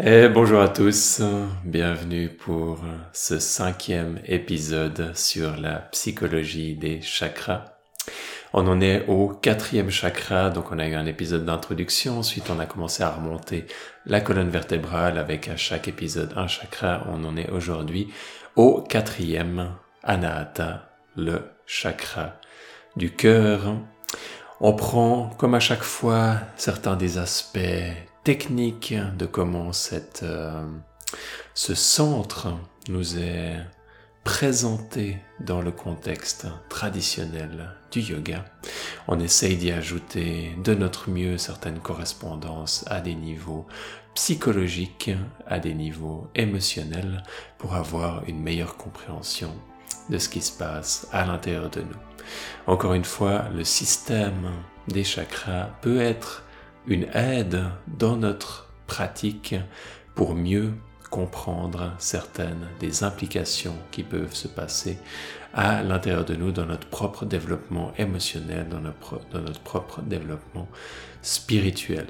Et bonjour à tous, bienvenue pour ce cinquième épisode sur la psychologie des chakras. On en est au quatrième chakra, donc on a eu un épisode d'introduction, ensuite on a commencé à remonter la colonne vertébrale avec à chaque épisode un chakra. On en est aujourd'hui au quatrième, Anahata, le chakra du cœur. On prend, comme à chaque fois, certains des aspects technique de comment cette, euh, ce centre nous est présenté dans le contexte traditionnel du yoga. On essaye d'y ajouter de notre mieux certaines correspondances à des niveaux psychologiques, à des niveaux émotionnels, pour avoir une meilleure compréhension de ce qui se passe à l'intérieur de nous. Encore une fois, le système des chakras peut être une aide dans notre pratique pour mieux comprendre certaines des implications qui peuvent se passer à l'intérieur de nous dans notre propre développement émotionnel, dans notre, propre développement spirituel.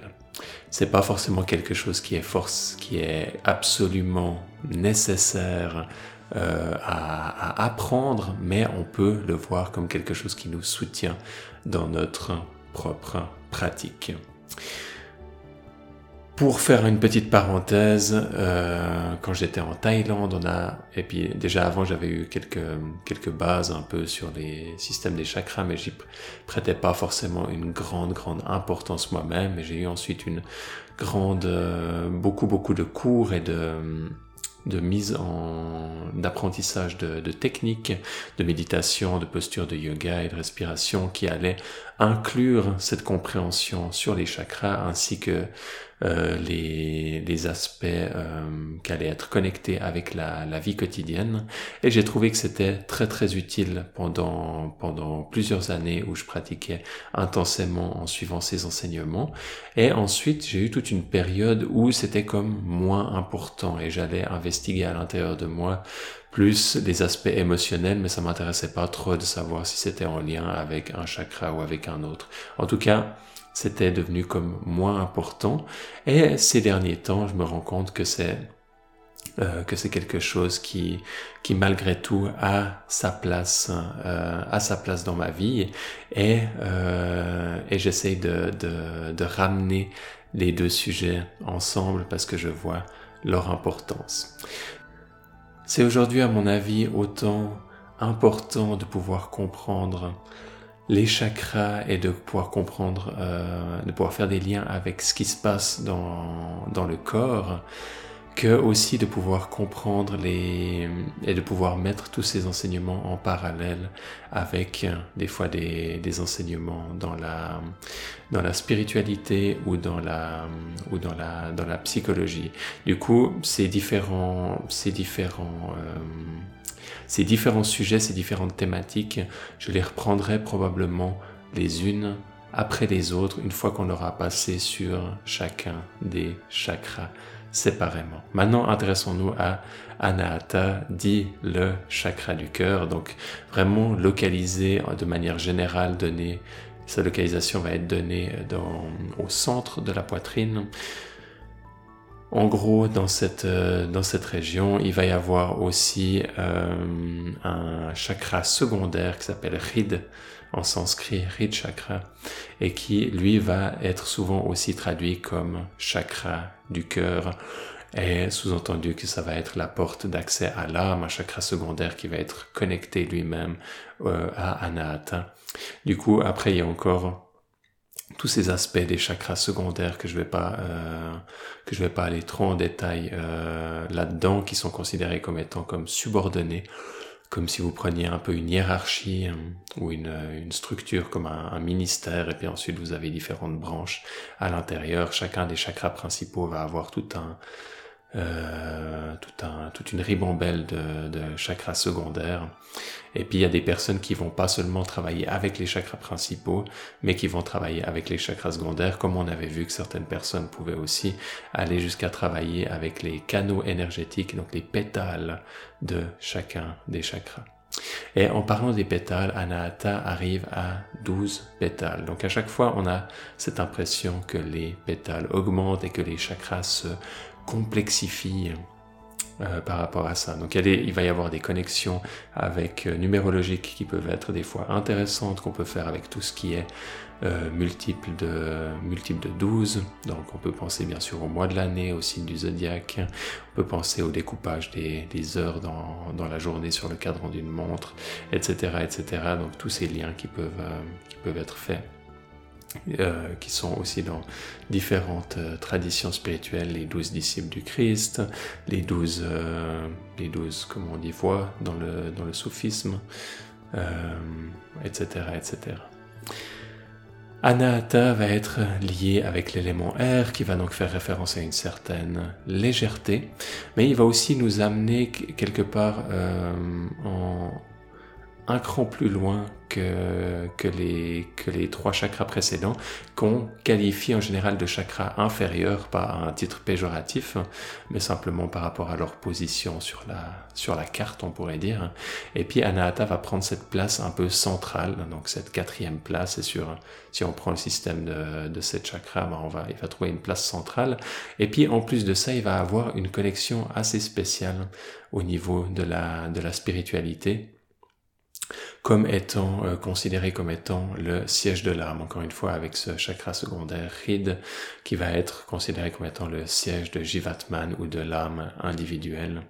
C'est pas forcément quelque chose qui est force, qui est absolument nécessaire euh, à apprendre, mais on peut le voir comme quelque chose qui nous soutient dans notre propre pratique. Pour faire une petite parenthèse, euh, quand j'étais en Thaïlande, on a et puis déjà avant j'avais eu quelques quelques bases un peu sur les systèmes des chakras, mais j'y prêtais pas forcément une grande grande importance moi-même. Et j'ai eu ensuite une grande euh, beaucoup beaucoup de cours et de de mise en d'apprentissage de, de techniques de méditation, de posture de yoga et de respiration qui allaient inclure cette compréhension sur les chakras ainsi que euh, les, les, aspects euh, qui allaient être connectés avec la, la vie quotidienne. Et j'ai trouvé que c'était très très utile pendant, pendant plusieurs années où je pratiquais intensément en suivant ces enseignements. Et ensuite, j'ai eu toute une période où c'était comme moins important et j'allais investiguer à l'intérieur de moi plus les aspects émotionnels, mais ça m'intéressait pas trop de savoir si c'était en lien avec un chakra ou avec un autre. En tout cas, c'était devenu comme moins important. Et ces derniers temps, je me rends compte que c'est euh, que c'est quelque chose qui qui malgré tout a sa place euh, a sa place dans ma vie et euh, et j'essaie de, de de ramener les deux sujets ensemble parce que je vois leur importance. C'est aujourd'hui, à mon avis, autant important de pouvoir comprendre les chakras et de pouvoir comprendre, euh, de pouvoir faire des liens avec ce qui se passe dans, dans le corps, que aussi de pouvoir comprendre les et de pouvoir mettre tous ces enseignements en parallèle avec des fois des, des enseignements dans la dans la spiritualité ou dans la ou dans la dans la psychologie. Du coup, ces différents ces différents euh, ces différents sujets, ces différentes thématiques, je les reprendrai probablement les unes après les autres une fois qu'on aura passé sur chacun des chakras séparément. Maintenant, intéressons-nous à Anahata, dit le chakra du cœur, donc vraiment localisé de manière générale, donné, sa localisation va être donnée au centre de la poitrine. En gros, dans cette, dans cette région, il va y avoir aussi euh, un chakra secondaire qui s'appelle Rid, en sanskrit Rid Chakra, et qui lui va être souvent aussi traduit comme chakra du cœur, et sous-entendu que ça va être la porte d'accès à l'âme, un chakra secondaire qui va être connecté lui-même euh, à Anahata. Du coup, après, il y a encore tous ces aspects des chakras secondaires que je vais pas euh, que je vais pas aller trop en détail euh, là-dedans, qui sont considérés comme étant comme subordonnés comme si vous preniez un peu une hiérarchie hein, ou une, une, structure comme un, un, ministère et puis ensuite vous avez différentes branches à l'intérieur. Chacun des chakras principaux va avoir tout un, euh, tout un, toute une ribambelle de, de, chakras secondaires. Et puis il y a des personnes qui vont pas seulement travailler avec les chakras principaux, mais qui vont travailler avec les chakras secondaires, comme on avait vu que certaines personnes pouvaient aussi aller jusqu'à travailler avec les canaux énergétiques, donc les pétales de chacun des chakras. Et en parlant des pétales, Anahata arrive à 12 pétales. Donc à chaque fois, on a cette impression que les pétales augmentent et que les chakras se complexifient euh, par rapport à ça. Donc il, va y avoir des connexions avec euh, numérologiques qui peuvent être des fois intéressantes, qu'on peut faire avec tout ce qui est euh, multiple, de, de 12. Donc on peut penser bien sûr au mois de l'année, au signe du zodiaque. On peut penser au découpage des, des heures dans, dans, la journée sur le cadran d'une montre, etc., etc. Donc tous ces liens qui peuvent, qui peuvent être faits. Euh, qui sont aussi dans différentes euh, traditions spirituelles, les douze disciples du Christ, les douze, euh, les douze, comment on dit, voix dans le, dans le soufisme, etc., etc. Anahata va être lié avec l'élément air qui va donc faire référence à une certaine légèreté, mais il va aussi nous amener quelque part en, un cran plus loin que, que, les, que les trois chakras précédents, qu'on qualifie en général de chakras inférieurs, pas un titre péjoratif, mais simplement par rapport à leur position sur la, sur la carte, on pourrait dire. Et puis Anahata va prendre cette place un peu centrale, donc cette quatrième place, et sur, si on prend le système de, de sept chakras, ben on va, il va trouver une place centrale. Et puis en plus de ça, il va avoir une connexion assez spéciale au niveau de la, de la spiritualité comme étant euh, considéré comme étant le siège de l'âme, encore une fois avec ce chakra secondaire Hrid qui va être considéré comme étant le siège de Jivatman ou de l'âme individuelle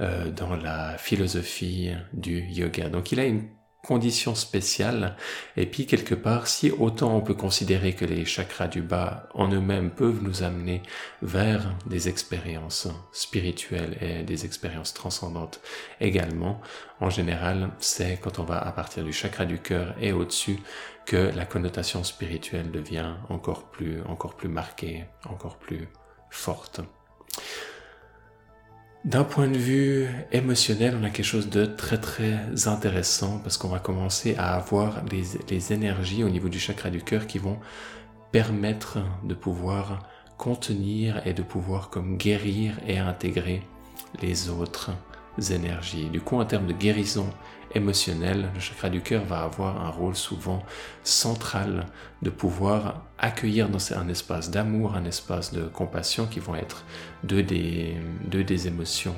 euh, dans la philosophie du yoga. Donc il a une conditions spéciales. Et puis quelque part, si autant on peut considérer que les chakras du bas en eux-mêmes peuvent nous amener vers des expériences spirituelles et des expériences transcendantes également, en général, c'est quand on va à partir du chakra du cœur et au-dessus que la connotation spirituelle devient encore plus, encore plus marquée, encore plus forte. D'un point de vue émotionnel, on a quelque chose de très très intéressant parce qu'on va commencer à avoir les, énergies au niveau du chakra du cœur qui vont permettre de pouvoir contenir et de pouvoir comme guérir et intégrer les autres énergies. Du coup, en termes de guérison émotionnelle, le chakra du cœur va avoir un rôle souvent central de pouvoir accueillir dans un espace d'amour, un espace de compassion qui vont être deux des, deux des émotions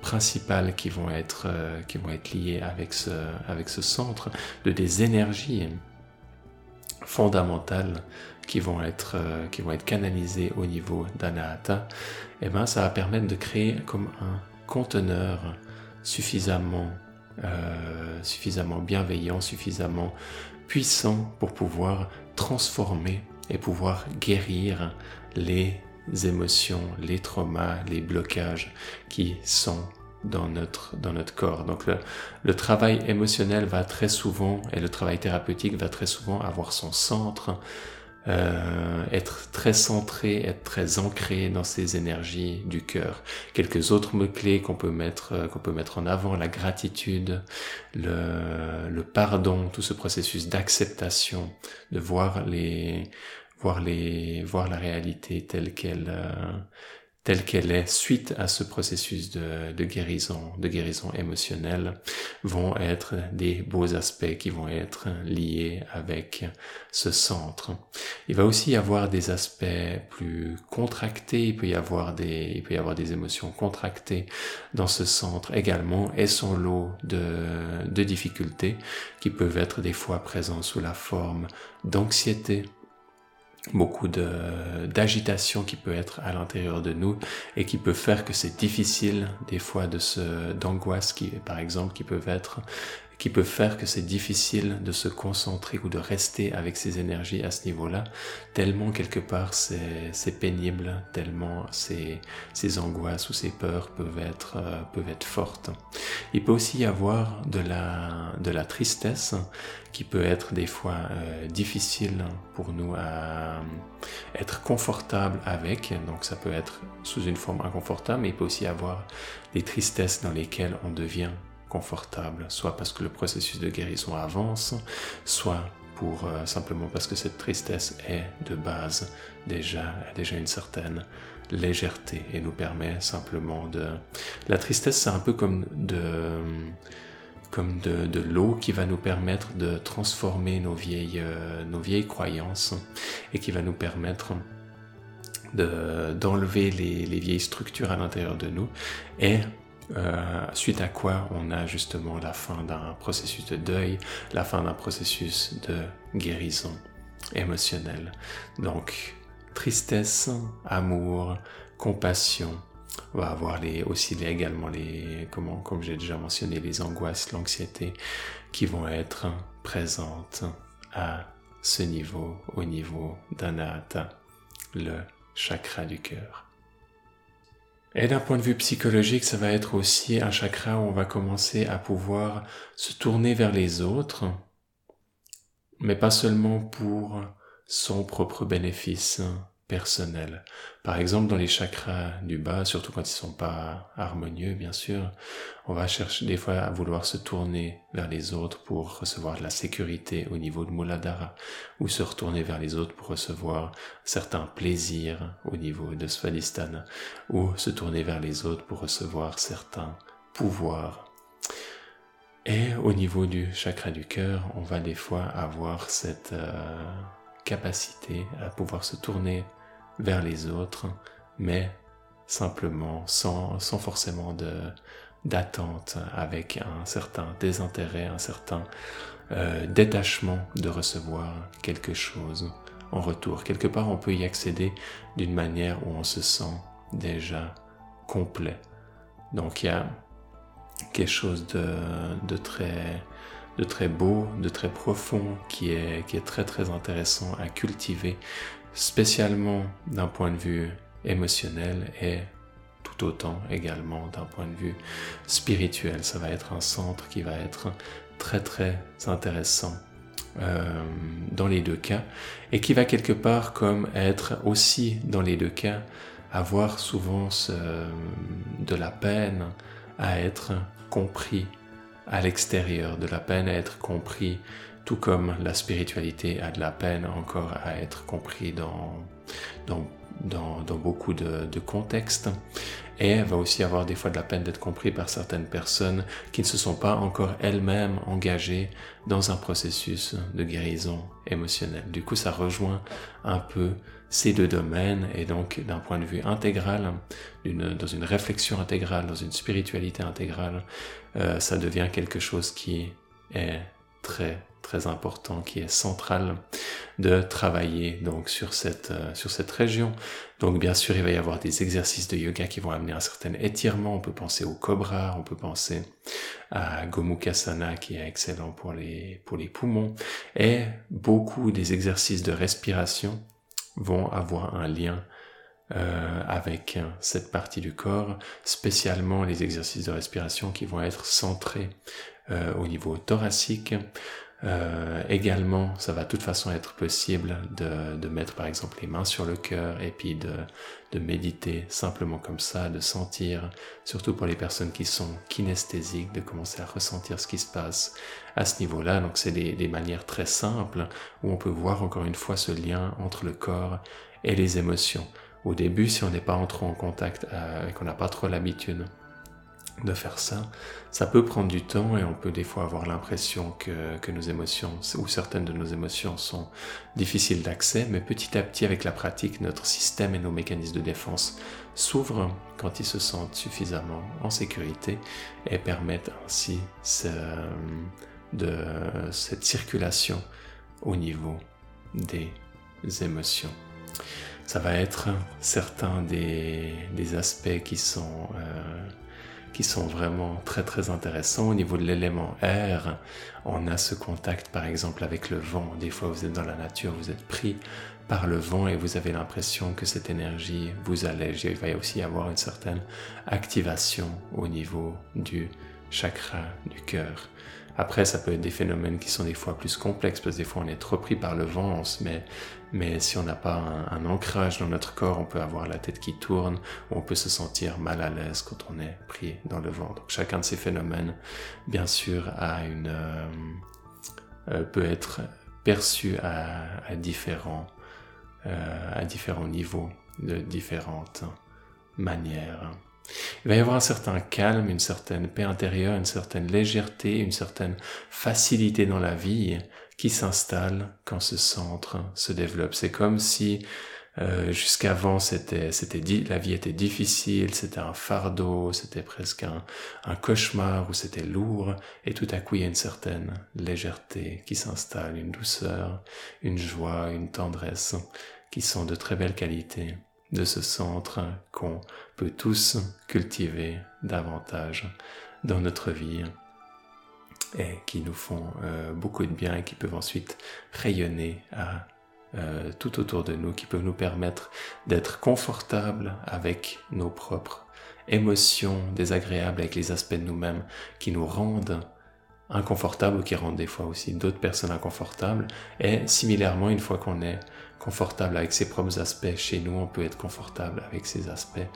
principales qui vont être, euh, qui vont être liées avec ce, avec ce centre, de des énergies fondamentales qui vont être, euh, qui vont être canalisées au niveau d'Anahata, et eh ben, ça va permettre de créer comme un conteneur suffisamment, euh, suffisamment bienveillant, suffisamment puissant pour pouvoir transformer et pouvoir guérir les émotions, les traumas, les blocages qui sont dans notre, dans notre corps. Donc le, le, travail émotionnel va très souvent, et le travail thérapeutique va très souvent avoir son centre euh, être très centré, être très ancré dans ces énergies du cœur. Quelques autres mots-clés qu'on peut mettre, euh, qu'on peut mettre en avant, la gratitude, le, le pardon, tout ce processus d'acceptation, de voir les, voir les, voir la réalité telle qu'elle, euh, telle qu'elle est suite à ce processus de, guérison, de guérison émotionnelle, vont être des beaux aspects qui vont être liés avec ce centre. Il va aussi y avoir des aspects plus contractés, il peut y avoir des, il peut y avoir des émotions contractées dans ce centre également et son lot de, de difficultés qui peuvent être des fois présents sous la forme d'anxiété, beaucoup d'agitation qui peut être à l'intérieur de nous et qui peut faire que c'est difficile des fois de se d'angoisse qui par exemple qui peuvent être qui peut faire que c'est difficile de se concentrer ou de rester avec ces énergies à ce niveau-là, tellement quelque part c'est pénible, tellement ces, ces angoisses ou ces peurs peuvent être, euh, peuvent être fortes. Il peut aussi y avoir de la, de la tristesse qui peut être des fois euh, difficile pour nous à être confortable avec, donc ça peut être sous une forme inconfortable, mais il peut aussi y avoir des tristesses dans lesquelles on devient confortable, soit parce que le processus de guérison avance, soit pour euh, simplement parce que cette tristesse est de base déjà déjà une certaine légèreté et nous permet simplement de la tristesse c'est un peu comme de comme de, l'eau qui va nous permettre de transformer nos vieilles, euh, nos vieilles croyances et qui va nous permettre d'enlever les, les, vieilles structures à l'intérieur de nous et euh, suite à quoi on a justement la fin d'un processus de deuil, la fin d'un processus de guérison émotionnelle. Donc tristesse, amour, compassion, on va avoir les, aussi les, également les, comment, comme j'ai déjà mentionné, les angoisses, l'anxiété qui vont être présentes à ce niveau, au niveau d'Anahata, le chakra du cœur. Et d'un point de vue psychologique, ça va être aussi un chakra où on va commencer à pouvoir se tourner vers les autres, mais pas seulement pour son propre bénéfice, personnel. Par exemple, dans les chakras du bas, surtout quand ils sont pas harmonieux, bien sûr, on va chercher des fois à vouloir se tourner vers les autres pour recevoir de la sécurité au niveau de Muladhara, ou se retourner vers les autres pour recevoir certains plaisirs au niveau de Svadhisthana, ou se tourner vers les autres pour recevoir certains pouvoirs. Et au niveau du chakra du cœur, on va des fois avoir cette euh, capacité à pouvoir se tourner vers les autres, mais simplement sans, sans forcément d'attente, avec un certain désintérêt, un certain euh, détachement de recevoir quelque chose en retour. Quelque part, on peut y accéder d'une manière où on se sent déjà complet. Donc il y a quelque chose de, de, très, de très beau, de très profond, qui est, qui est très très intéressant à cultiver spécialement d'un point de vue émotionnel et tout autant également d'un point de vue spirituel. Ça va être un centre qui va être très très intéressant euh, dans les deux cas et qui va quelque part comme être aussi dans les deux cas avoir souvent de la peine à être compris à l'extérieur, de la peine à être compris tout comme la spiritualité a de la peine encore à être compris dans, dans, dans, beaucoup de, contextes. Et va aussi avoir des fois de la peine d'être compris par certaines personnes qui ne se sont pas encore elles-mêmes engagées dans un processus de guérison émotionnelle. Du coup, ça rejoint un peu ces deux domaines et donc d'un point de vue intégral, dans une réflexion intégrale, dans une spiritualité intégrale, euh, ça devient quelque chose qui est très très important qui est central de travailler donc sur cette euh, sur cette région. Donc bien sûr, il va y avoir des exercices de yoga qui vont amener un certain étirement. On peut penser au cobra, on peut penser à Gomukhasana qui est excellent pour les pour les poumons et beaucoup des exercices de respiration vont avoir un lien euh, avec cette partie du corps, spécialement les exercices de respiration qui vont être centrés euh, au niveau thoracique, euh, également, ça va de toute façon être possible de, de, mettre par exemple les mains sur le cœur et puis de, de, méditer simplement comme ça, de sentir, surtout pour les personnes qui sont kinesthésiques, de commencer à ressentir ce qui se passe à ce niveau-là. Donc c'est des, des manières très simples où on peut voir encore une fois ce lien entre le corps et les émotions. Au début, si on n'est pas en trop en contact euh, et qu'on n'a pas trop l'habitude de faire ça. Ça peut prendre du temps et on peut des fois avoir l'impression que, que, nos émotions ou certaines de nos émotions sont difficiles d'accès, mais petit à petit avec la pratique, notre système et nos mécanismes de défense s'ouvrent quand ils se sentent suffisamment en sécurité et permettent ainsi de cette circulation au niveau des émotions. Ça va être certains des, aspects qui sont euh, qui sont vraiment très très intéressants. Au niveau de l'élément air, on a ce contact par exemple avec le vent. Des fois vous êtes dans la nature, vous êtes pris par le vent et vous avez l'impression que cette énergie vous allège. Il va aussi y avoir une certaine activation au niveau du chakra du cœur. Après, ça peut être des phénomènes qui sont des fois plus complexes parce que des fois on est trop pris par le vent, mais si on n'a pas un, ancrage dans notre corps, on peut avoir la tête qui tourne, ou on peut se sentir mal à l'aise quand on est pris dans le vent. Donc chacun de ces phénomènes, bien sûr, euh, euh, peut être perçu euh, à différents niveaux, de différentes manières. Il va y avoir un certain calme, une certaine paix intérieure, une certaine légèreté, une certaine facilité dans la vie qui s'installe quand ce centre se développe. C'est comme si euh, jusqu'avant c'était c'était la vie était difficile, c'était un fardeau, c'était presque un, un cauchemar où c'était lourd et tout à coup il y a une certaine légèreté qui s'installe, une douceur, une joie, une tendresse qui sont de très belles qualités de ce centre qu'on peut tous cultiver davantage dans notre vie et qui nous font euh, beaucoup de bien et qui peuvent ensuite rayonner à euh, tout autour de nous, qui peuvent nous permettre d'être confortables avec nos propres émotions désagréables, avec les aspects de nous-mêmes qui nous rendent inconfortables ou qui rendent des fois aussi d'autres personnes inconfortables. Et similairement, une fois qu'on est confortable avec ses propres aspects chez nous, on peut être confortable avec ses aspects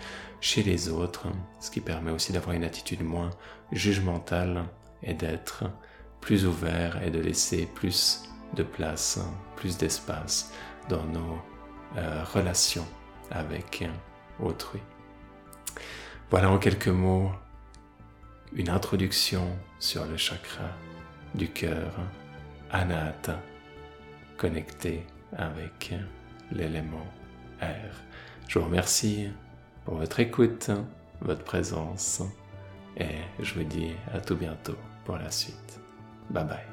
chez les autres, ce qui permet aussi d'avoir une attitude moins jugementale et d'être plus ouvert et de laisser plus de place, plus d'espace dans nos euh, relations avec autrui. Voilà en quelques mots une introduction sur le chakra du cœur, Anahata, connecté avec l'élément air. Je vous remercie pour votre écoute, votre présence et je vous dis à tout bientôt pour la suite. Bye bye.